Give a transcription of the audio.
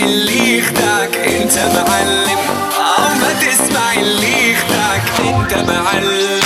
لي خداك انت معلم او ما تسمع اللي خداك انت معلم